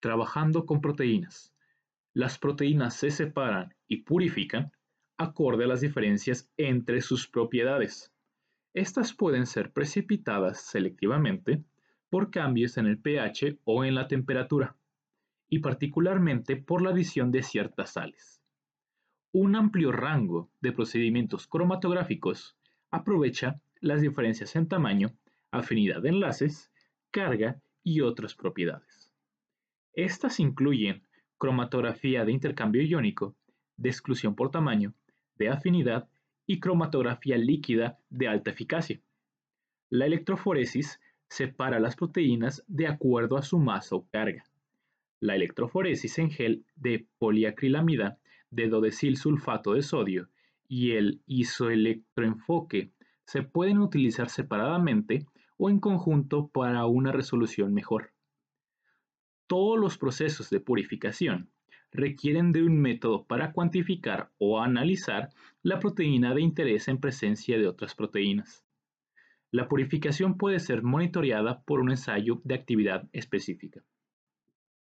trabajando con proteínas. Las proteínas se separan y purifican acorde a las diferencias entre sus propiedades. Estas pueden ser precipitadas selectivamente por cambios en el pH o en la temperatura, y particularmente por la adición de ciertas sales. Un amplio rango de procedimientos cromatográficos aprovecha las diferencias en tamaño, afinidad de enlaces, carga y otras propiedades. Estas incluyen cromatografía de intercambio iónico, de exclusión por tamaño, de afinidad y cromatografía líquida de alta eficacia. La electroforesis separa las proteínas de acuerdo a su masa o carga. La electroforesis en gel de poliacrilamida de dodesil sulfato de sodio y el isoelectroenfoque se pueden utilizar separadamente o en conjunto para una resolución mejor. Todos los procesos de purificación requieren de un método para cuantificar o analizar la proteína de interés en presencia de otras proteínas. La purificación puede ser monitoreada por un ensayo de actividad específica.